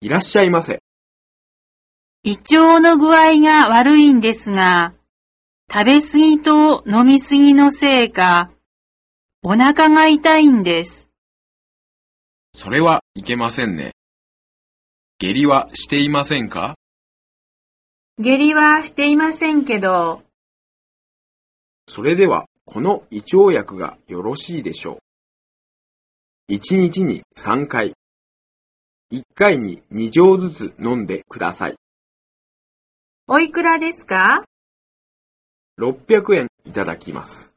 いらっしゃいませ。胃腸の具合が悪いんですが、食べ過ぎと飲み過ぎのせいか、お腹が痛いんです。それはいけませんね。下痢はしていませんか？下痢はしていませんけど、それでは、この胃腸薬がよろしいでしょう。1日に3回。1回に2錠ずつ飲んでください。おいくらですか？600円いただきます。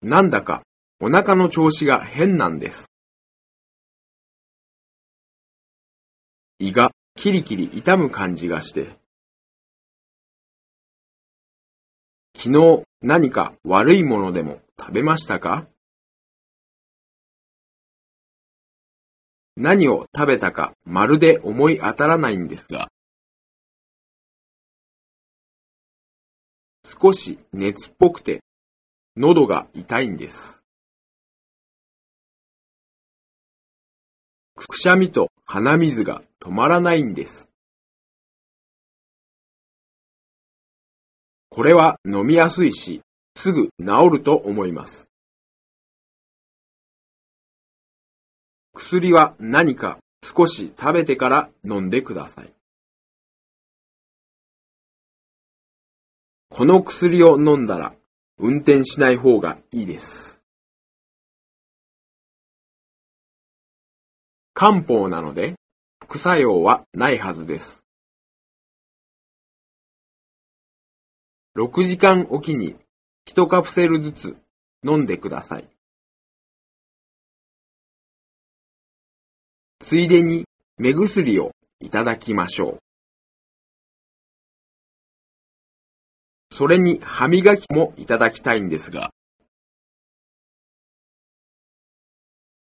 なんだかお腹の調子が変なんです。胃がキリキリ痛む感じがして。昨日何か悪いものでも食べましたか？何を食べたかまるで思い当たらないんですが、少し熱っぽくて喉が痛いんです。くしゃみと鼻水が止まらないんです。これは飲みやすいし、すぐ治ると思います。薬は何か少し食べてから飲んでください。この薬を飲んだら運転しない方がいいです。漢方なので副作用はないはずです。6時間おきに1カプセルずつ飲んでください。ついでに目薬をいただきましょう。それに歯磨きもいただきたいんですが、